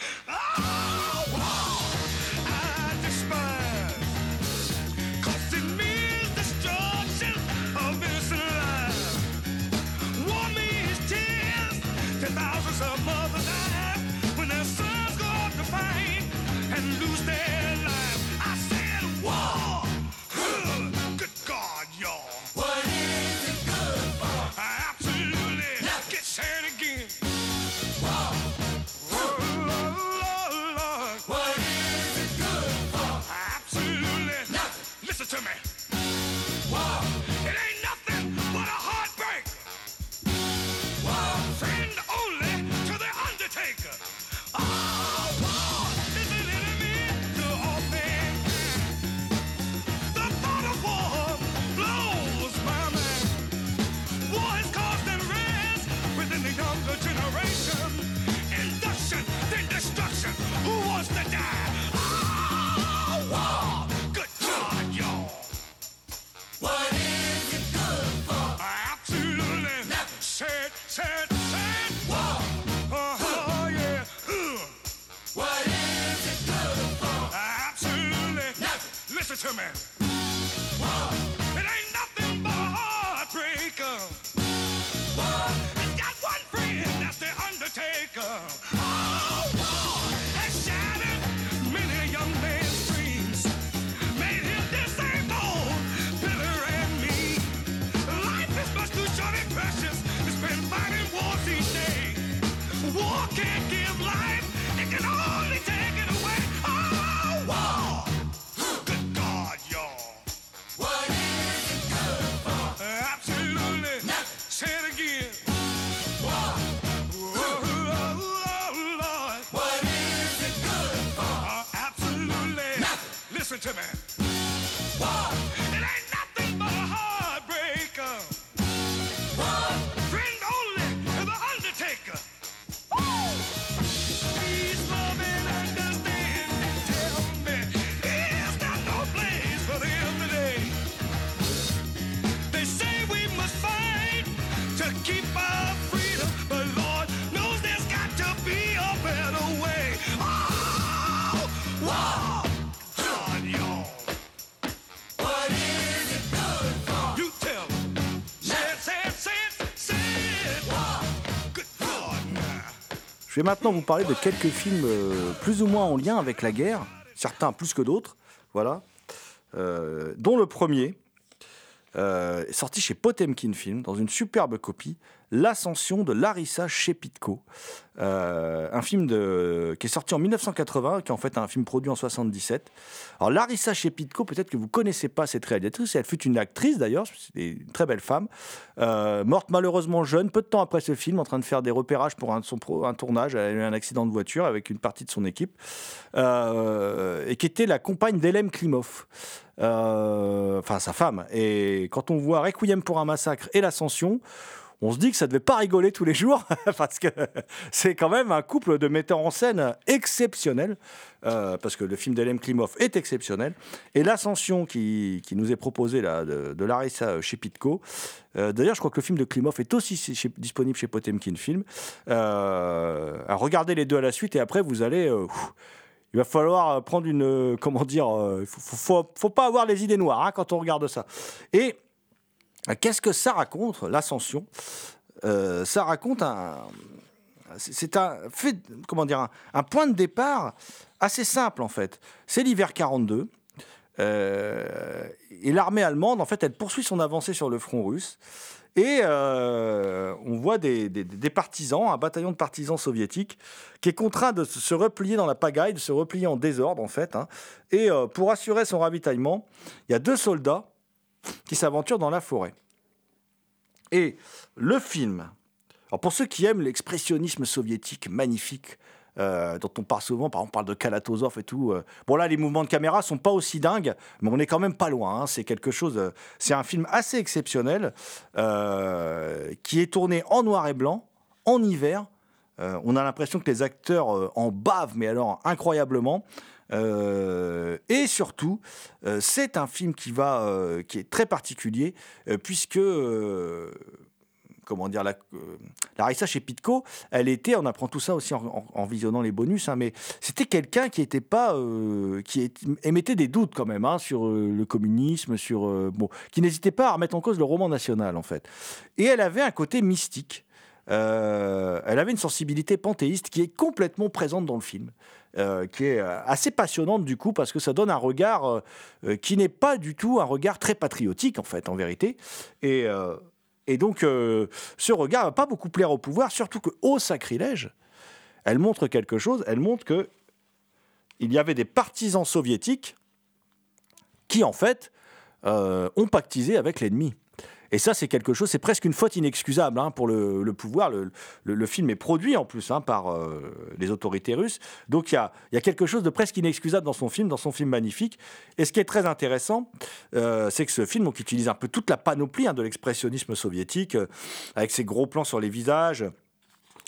Je vais maintenant vous parler de quelques films euh, plus ou moins en lien avec la guerre, certains plus que d'autres, voilà, Euh, dont le premier, euh, sorti chez Potemkin Film, dans une superbe copie, L'ascension de Larissa Shepitko. Euh, un film qui est sorti en 1980, qui est en fait un film produit en 77. Alors Larissa Shepitko, peut-être que vous connaissez pas cette réalisatrice, elle fut une actrice d'ailleurs, c'est une très belle femme, euh, morte malheureusement jeune, peu de temps après ce film, en train de faire des repérages pour un, son pro- un tournage, elle a eu un accident de voiture avec une partie de son équipe, euh, et qui était la compagne d'Elem Klimov. Enfin sa femme. Et quand on voit Requiem pour un massacre et l'Ascension, on se dit que ça devait pas rigoler tous les jours parce que c'est quand même un couple de metteurs en scène exceptionnel euh, parce que le film d'Elem Klimov est exceptionnel et l'ascension qui, qui nous est proposée là de, Larissa Shepitko. euh, D'ailleurs, je crois que le film de Klimov est aussi disponible chez Potemkin Film. Euh, regardez les deux à la suite et après vous allez. euh, il va falloir euh, prendre une. euh, Comment dire euh, Il faut, faut, pas avoir les idées noires hein, quand on regarde ça. Et euh, qu'est-ce que ça raconte, l'ascension? Euh, Ça raconte un. c'est- un fait, comment dire, un, point de départ assez simple en fait. C'est l'hiver 42. euh, et l'armée allemande, en fait, elle poursuit son avancée sur le front russe. Et euh, on voit des, partisans, un bataillon de partisans soviétiques, qui est contraint de se replier dans la pagaille, de se replier en désordre, en fait. hein. Et pour assurer son ravitaillement, il y a deux soldats qui s'aventurent dans la forêt. Et le film, alors pour ceux qui aiment l'expressionnisme soviétique magnifique, euh, dont on parle souvent, par exemple, on parle de Kalatozov et tout. euh, bon là, les mouvements de caméra sont pas aussi dingues, mais on est quand même pas loin. hein, c'est quelque chose. euh, c'est un film assez exceptionnel qui est tourné en noir et blanc, en hiver. On a l'impression que les acteurs en bavent, mais alors incroyablement. Euh, et surtout, euh, c'est un film qui va, euh, qui est très particulier, puisque comment dire, la, euh, Larissa chez Pitco, elle était, on apprend tout ça aussi en, visionnant les bonus, hein, mais c'était quelqu'un qui était pas, qui émettait des doutes quand même hein, sur le communisme, sur qui n'hésitait pas à remettre en cause le roman national en fait. Et elle avait un côté mystique. Elle avait une sensibilité panthéiste qui est complètement présente dans le film, euh, qui est euh, assez passionnante du coup parce que ça donne un regard euh, qui n'est pas du tout un regard très patriotique en fait, en vérité. Et, et donc ce regard va pas beaucoup plaire au pouvoir, surtout que au sacrilège, elle montre quelque chose. Elle montre que il y avait des partisans soviétiques qui en fait ont pactisé avec l'ennemi. Et ça, c'est quelque chose, c'est presque une faute inexcusable hein, pour le, pouvoir. Le, film est produit en plus hein, par euh, les autorités russes. Donc il y a, il y a quelque chose de presque inexcusable dans son film, dans son film magnifique. Et ce qui est très intéressant, euh, c'est que ce film donc, utilise un peu toute la panoplie hein, de l'expressionnisme soviétique, euh, avec ses gros plans sur les visages.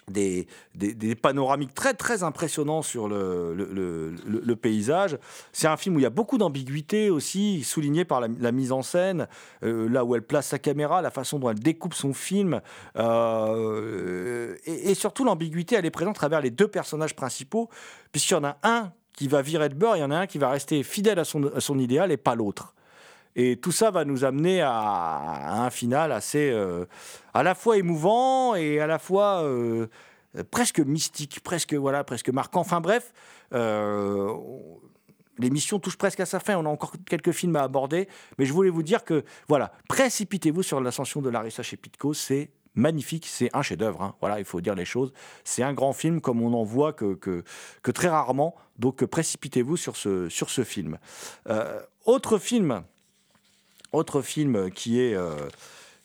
Des, des- panoramiques très très impressionnants sur le, le- le- paysage. C'est un film où il y a beaucoup d'ambiguïté aussi, souligné par la, mise en scène, euh, là où elle place sa caméra, la façon dont elle découpe son film. euh, et, et surtout l'ambiguïté, elle est présente à travers les deux personnages principaux, puisqu'il y en a un qui va virer de beurre, il y en a un qui va rester fidèle à son, à son idéal et pas l'autre. Et tout ça va nous amener à, un final assez euh, à la fois émouvant et à la fois euh, presque mystique, presque voilà, presque marquant. Enfin bref, euh, l'émission touche presque à sa fin. On a encore quelques films à aborder, mais je voulais vous dire que voilà, précipitez-vous sur l'ascension de Larissa chez Pitco. C'est magnifique, c'est un chef-d'œuvre. hein. Voilà, il faut dire les choses. C'est un grand film comme on en voit que, très rarement. Donc précipitez-vous sur ce, sur ce film. Autre film autre film qui est euh,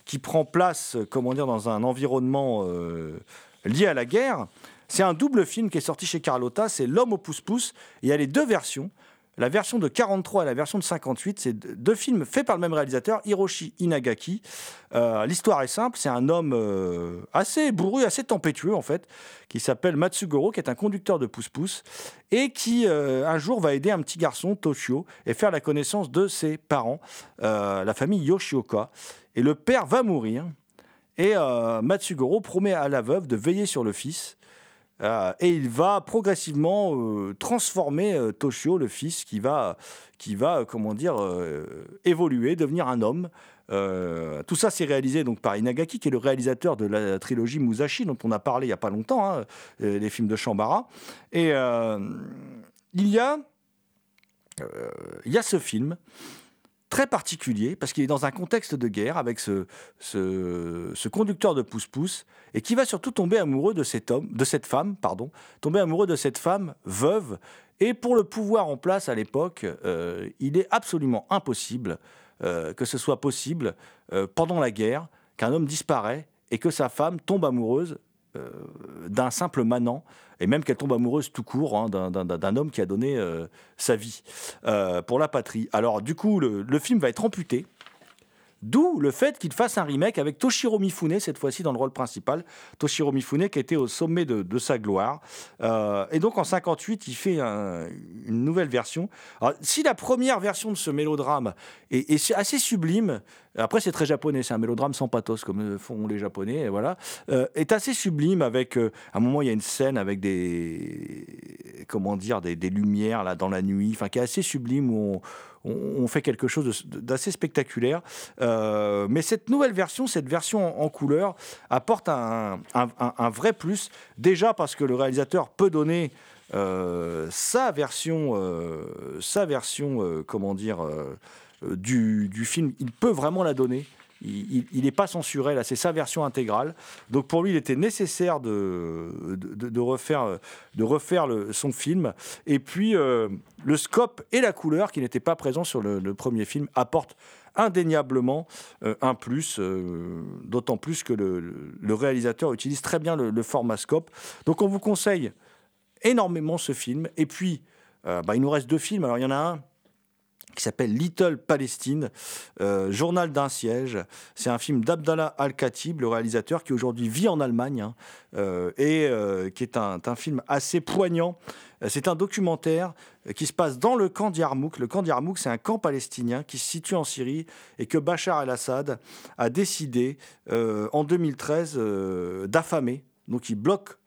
qui prend place, comment dire, dans un environnement euh, lié à la guerre. C'est un double film qui est sorti chez Carlotta, c'est L'homme au pouce-pouce. Il y a les deux versions. La version de 43 et la version de 58, c'est deux films faits par le même réalisateur, Hiroshi Inagaki. Euh, L'histoire est simple, c'est un homme euh, assez bourru, assez tempétueux en fait, qui s'appelle Matsugoro, qui est un conducteur de pouce-pouce, et qui euh, un jour va aider un petit garçon, Toshio, et faire la connaissance de ses parents, la famille Yoshioka. Et le père va mourir, et Matsugoro promet à la veuve de veiller sur le fils. Euh, et il va progressivement euh, transformer euh, Toshio, le fils, qui va, qui va comment dire, évoluer, devenir un homme, tout ça, c'est réalisé donc par Inagaki, qui est le réalisateur de la trilogie Musashi, dont on a parlé il n'y a pas longtemps, hein, les films de Shambara. Et il y a, il y a ce film très particulier parce qu'il est dans un contexte de guerre avec ce, conducteur de pouce-pouce et qui va surtout tomber amoureux de cet homme, de cette femme, pardon, tomber amoureux de cette femme veuve. Et pour le pouvoir en place à l'époque, euh, il est absolument impossible euh, que ce soit possible euh, pendant la guerre qu'un homme disparaît et que sa femme tombe amoureuse d'un simple manant, et même qu'elle tombe amoureuse tout court hein, d'un- homme qui a donné euh, sa vie euh, pour la patrie. Alors du coup, le film va être amputé. D'où le fait qu'il fasse un remake avec Toshiro Mifune, cette fois-ci dans le rôle principal. Toshiro Mifune qui était au sommet de, sa gloire. Euh, et donc en 58, il fait un- une nouvelle version. Si la première version de ce mélodrame est, assez sublime, après c'est très japonais, c'est un mélodrame sans pathos comme font les japonais, et voilà, euh, est assez sublime avec, euh, à un moment il y a une scène avec des, comment dire, des, des lumières là dans la nuit, enfin qui est assez sublime où on, on- fait quelque chose d'assez spectaculaire. Euh, mais cette nouvelle version, cette version en, couleur, apporte un, vrai plus. Déjà parce que le réalisateur peut donner euh, sa version, euh, sa version, comment dire, du film. Il peut vraiment la donner. Il n'est pas censuré, là, c'est sa version intégrale. Donc pour lui, il était nécessaire de, refaire, son film. Et puis, euh, le scope et la couleur, qui n'étaient pas présents sur le, premier film, apportent indéniablement euh, un plus, euh, d'autant plus que le, réalisateur utilise très bien le, format scope. Donc on vous conseille énormément ce film. Et puis, bah, il nous reste deux films. Alors il y en a un qui s'appelle Little Palestine, euh, Journal d'un siège. C'est un film d'Abdallah Al-Khatib, le réalisateur, qui aujourd'hui vit en Allemagne, hein, euh, et euh, qui est un, un film assez poignant. C'est un documentaire qui se passe dans le camp d'Yarmouk. Le camp d'Yarmouk, c'est un camp palestinien qui se situe en Syrie et que Bachar el-Assad a décidé en 2013 euh, d'affamer. Donc il bloque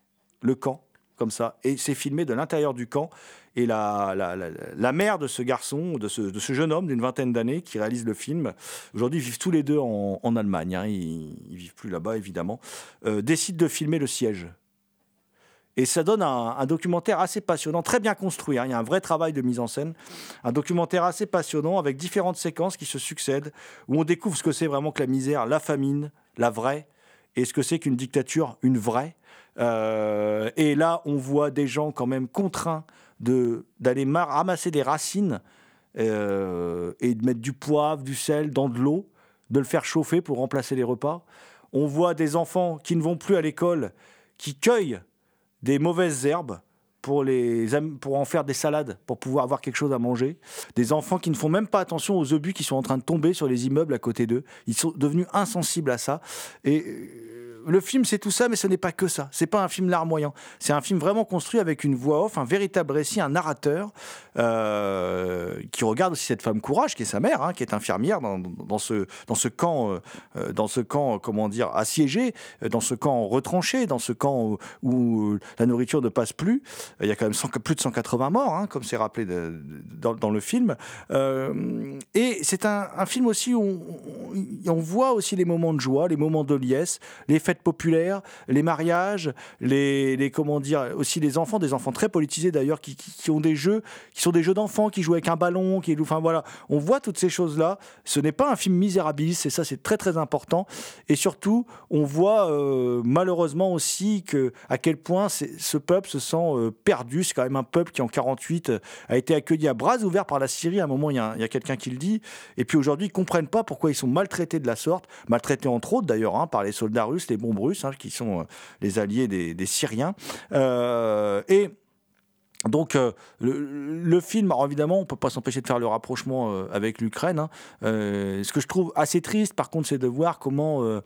le camp comme ça, et c'est filmé de l'intérieur du camp. Et la, la, la, mère de ce garçon, de ce, de ce jeune homme d'une vingtaine d'années qui réalise le film, aujourd'hui ils vivent tous les deux en, en Allemagne, hein, ils, ils vivent plus là-bas évidemment, euh, décide de filmer le siège. Et ça donne un, documentaire assez passionnant, très bien construit. hein. Il y a un vrai travail de mise en scène. Un documentaire assez passionnant avec différentes séquences qui se succèdent, où on découvre ce que c'est vraiment que la misère, la famine, la vraie, et ce que c'est qu'une dictature, une vraie. Euh, et là, on voit des gens quand même contraints d'aller ramasser des racines euh, et de mettre du poivre, du sel dans de l'eau, de le faire chauffer pour remplacer les repas. On voit des enfants qui ne vont plus à l'école, qui cueillent des mauvaises herbes pour, les, pour en faire des salades, pour pouvoir avoir quelque chose à manger. Des enfants qui ne font même pas attention aux obus qui sont en train de tomber sur les immeubles à côté d'eux. Ils sont devenus insensibles à ça. Et euh, le film, c'est tout ça, mais ce n'est pas que ça. C'est pas un film larmoyant. C'est un film vraiment construit avec une voix off, un véritable récit, un narrateur euh, qui regarde aussi cette femme courage, qui est sa mère, hein, qui est infirmière dans, ce, dans ce camp, euh, euh, dans ce camp, comment dire, assiégé, dans ce camp retranché, dans ce camp où, la nourriture ne passe plus. Il y a quand même 100 plus de 180 morts, hein, comme c'est rappelé dans, le film. Et c'est un, film aussi où on voit aussi les moments de joie, les moments de liesse, les fêtes populaires, les mariages, les, les comment dire, aussi les enfants, des enfants très politisés d'ailleurs, qui, ont des jeux, qui sont des jeux d'enfants, qui jouent avec un ballon, qui, enfin voilà, on voit toutes ces choses-là. Ce n'est pas un film misérabiliste, et ça c'est très très important. Et surtout, on voit euh, malheureusement aussi que à quel point ce peuple se sent euh, perdu. C'est quand même un peuple qui en 48 euh, a été accueilli à bras ouverts par la Syrie. À un moment, il y a, un- il y a quelqu'un qui le dit. Et puis aujourd'hui, ils comprennent pas pourquoi ils sont maltraités de la sorte, maltraités entre autres d'ailleurs hein, par les soldats russes, les bombes russes, hein, qui sont euh, les alliés des, Syriens. Euh, et donc, euh, le, film, alors évidemment, on peut pas s'empêcher de faire le rapprochement avec l'Ukraine. hein. Ce que je trouve assez triste, par contre, c'est de voir comment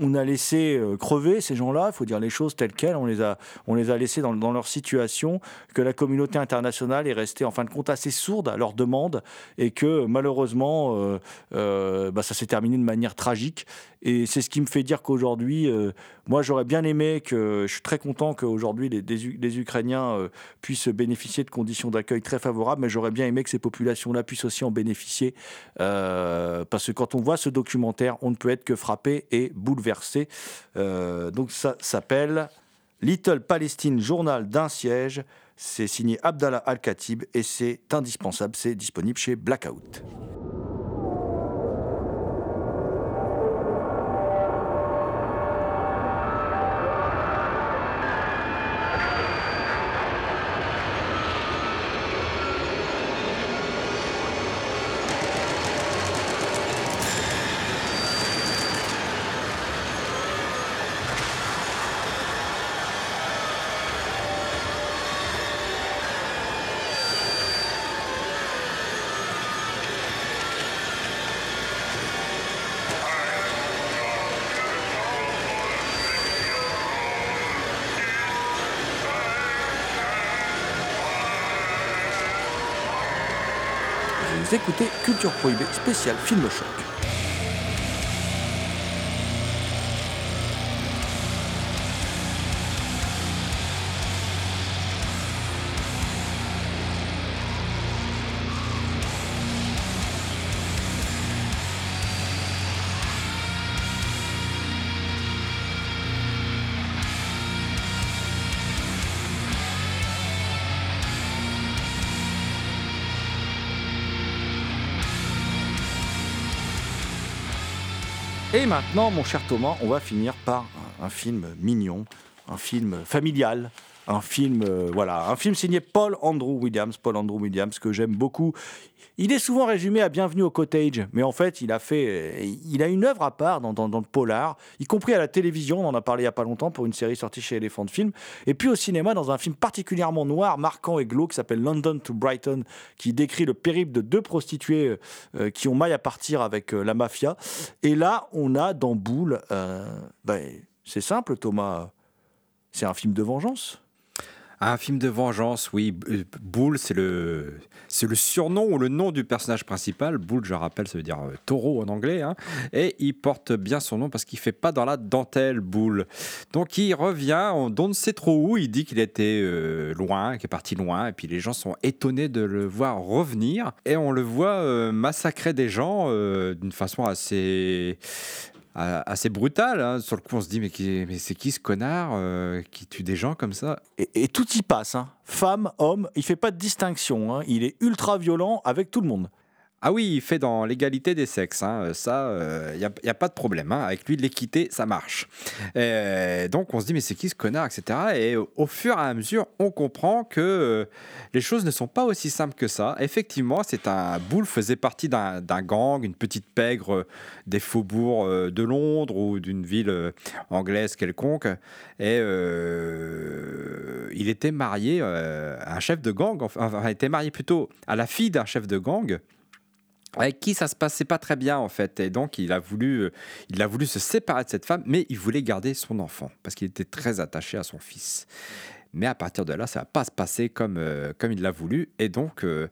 on- a laissé euh, crever ces gens-là. Il faut dire les choses telles quelles. On les a, on les a laissés dans, leur situation, que la communauté internationale est restée, en fin de compte, assez sourde à leurs demandes et que malheureusement, euh, euh, bah, ça s'est terminé de manière tragique. Et c'est ce qui me fait dire qu'aujourd'hui, moi j'aurais bien aimé que, je suis très content qu'aujourd'hui les, les Ukrainiens puissent bénéficier de conditions d'accueil très favorables, mais j'aurais bien aimé que ces populations-là puissent aussi en bénéficier. parce que quand on voit ce documentaire, on ne peut être que frappé et bouleversé. Euh, donc ça s'appelle Little Palestine, journal d'un siège. C'est signé Abdallah Al-Khatib et c'est indispensable. C'est disponible chez Blackout. Écoutez Culture Prohibée spécial film choc. Et maintenant, mon cher Thomas, on va finir par un, film mignon, un film familial, un film, euh, voilà, un film signé Paul Andrew Williams. Paul Andrew Williams que j'aime beaucoup. Il est souvent résumé à Bienvenue au Cottage, mais en fait, il a fait, il a une œuvre à part dans, le polar, y compris à la télévision. On en a parlé il y a pas longtemps pour une série sortie chez Elephant Film, et puis au cinéma dans un film particulièrement noir, marquant et glauque qui s'appelle London to Brighton, qui décrit le périple de deux prostituées euh, qui ont maille à partir avec euh, la mafia. Et là, on a dans Boule, euh, ben, c'est simple, Thomas, c'est un film de vengeance. Un film de vengeance, oui. Euh, Bull, c'est le, surnom ou le nom du personnage principal. Bull, je rappelle, ça veut dire euh, taureau en anglais. hein. Et il porte bien son nom parce qu'il fait pas dans la dentelle, Bull. Donc il revient, on ne sait trop où. Il dit qu'il était euh, loin, qu'il est parti loin. Et puis les gens sont étonnés de le voir revenir. Et on le voit massacrer des gens d'une façon assez assez brutale. hein. Sur le coup, on se dit mais, c'est qui ce connard euh, qui tue des gens comme ça? Et, et tout y passe, hein. femme, homme, il fait pas de distinction. hein. Il est ultra violent avec tout le monde. Ah oui, il fait dans l'égalité des sexes. hein. Ça, il n'y a, pas de problème. hein. Avec lui, l'équité, ça marche. Et donc, on se dit, mais c'est qui ce connard, etc. Et au fur et à mesure, on comprend que euh, les choses ne sont pas aussi simples que ça. Effectivement, c'est un Bull faisait partie d'un gang, une petite pègre euh, des faubourgs euh, de Londres ou d'une ville euh, anglaise quelconque. Et euh, il était marié euh, à un chef de gang, enfin, il était marié plutôt à la fille d'un chef de gang avec qui ça se passait pas très bien en fait. Et donc il a voulu euh, il a voulu se séparer de cette femme mais il voulait garder son enfant parce qu'il était très attaché à son fils. Mais à partir de là ça va pas se passer comme euh, comme il l'a voulu. Et donc euh,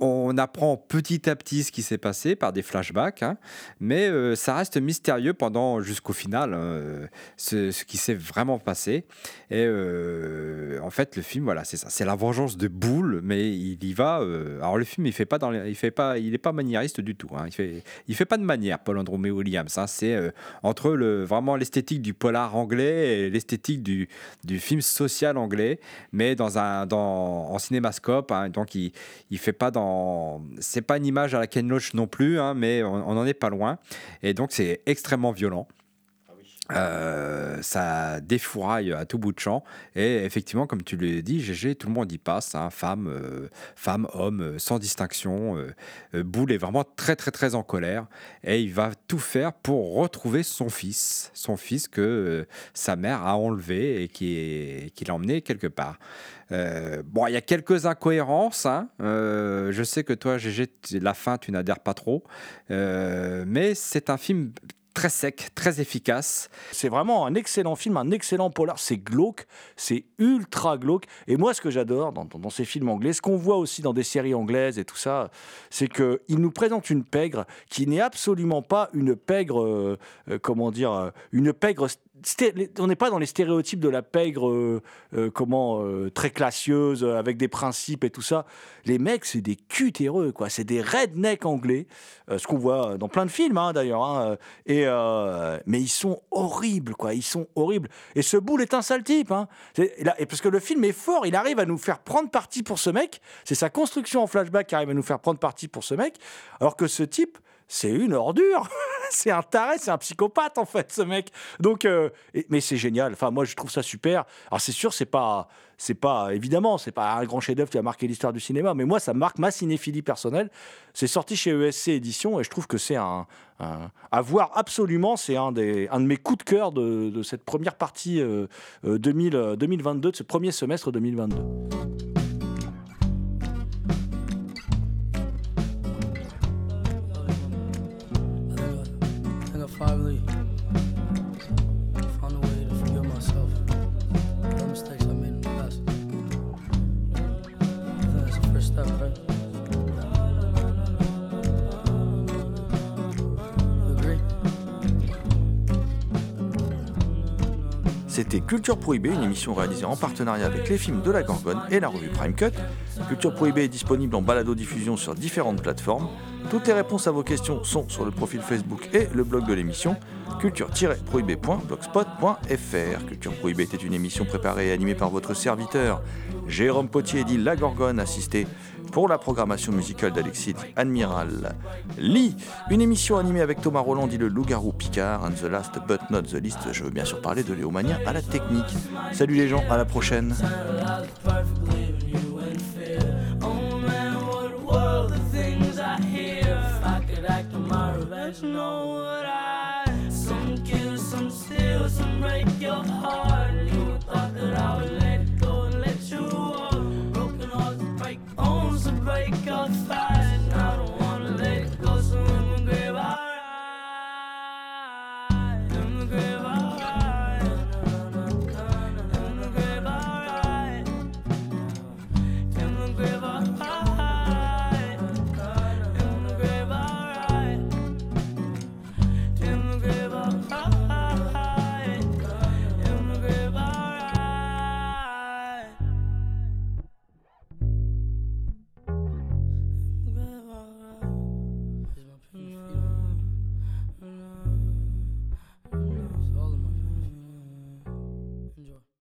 on apprend petit à petit ce qui s'est passé par des flashbacks, hein, mais euh, ça reste mystérieux pendant jusqu'au final hein, ce, ce qui s'est vraiment passé. Et euh, en fait, le film, voilà, c'est ça, c'est la vengeance de Boule, mais il y va. euh, alors le film, il fait pas dans, il fait pas, il est pas maniériste du tout. hein, il fait, il fait pas de manière, Paul Andromé Williams. c'est euh, entre le vraiment l'esthétique du polar anglais et l'esthétique du, du film social anglais, mais dans un, dans, en cinémascope. donc il, il fait pas dans, c'est pas une image à la Ken Loach non plus, hein, mais on, on en est pas loin. Et donc c'est extrêmement violent. Euh, ça défouraille à tout bout de champ. Et effectivement, comme tu l'as dit, GG, tout le monde y passe, hein, femme, euh, femme, homme, euh, sans distinction. Euh, Boule est vraiment très, très, très en colère. Et il va tout faire pour retrouver son fils. Son fils que sa mère a enlevé et qui est- qu'il a emmené quelque part. Euh, bon, il y a quelques incohérences. hein. Euh, je sais que toi, tu- la fin, tu n'adhères pas trop. Euh, mais c'est un film très sec, très efficace. C'est vraiment un excellent film, un excellent polar. C'est glauque, c'est ultra glauque. Et moi, ce que j'adore dans, ces films anglais, ce qu'on voit aussi dans des séries anglaises et tout ça, c'est qu'il nous présente une pègre qui n'est absolument pas une pègre, comment dire, une pègre. On n'est pas dans les stéréotypes de la pègre, euh, euh, comment, euh, très classieuse, avec des principes et tout ça. Les mecs, c'est des cutéreux, quoi. C'est des rednecks anglais, ce qu'on voit dans plein de films, hein, d'ailleurs. hein. Mais ils sont horribles, quoi. Ils sont horribles. Et ce boule est un sale type, hein. Parce que le film est fort, il arrive à nous faire prendre parti pour ce mec. C'est sa construction en flashback qui arrive à nous faire prendre parti pour ce mec, alors que ce type. C'est une ordure, c'est un taré, c'est un psychopathe en fait, ce mec. Donc, euh, mais c'est génial. Enfin, moi, je trouve ça super. Alors, c'est sûr, c'est pas, c'est pas évidemment, c'est pas un grand chef-d'œuvre qui a marqué l'histoire du cinéma, mais moi, ça marque ma cinéphilie personnelle. C'est sorti chez ESC Édition et je trouve que c'est un, à voir absolument. C'est un des, un de mes coups de cœur de, de cette première partie euh, euh, 2000, euh, 2022, de ce premier semestre 2022. I Culture Prohibée, une émission réalisée en partenariat avec les films de la Gorgone et la revue Prime Cut. Culture Prohibée est disponible en balado-diffusion sur différentes plateformes. Toutes les réponses à vos questions sont sur le profil Facebook et le blog de l'émission culture-prohibée.blogspot.fr. Culture Prohibée était une émission préparée et animée par votre serviteur Jérôme Potier dit La Gorgone, assisté pour la programmation musicale d'Alexis Admiral Lee. Une émission animée avec Thomas Roland dit le loup-garou Picard and the last but not the least. Je veux bien sûr parler de Léomania à la technique. Salut les gens, à la prochaine. outside.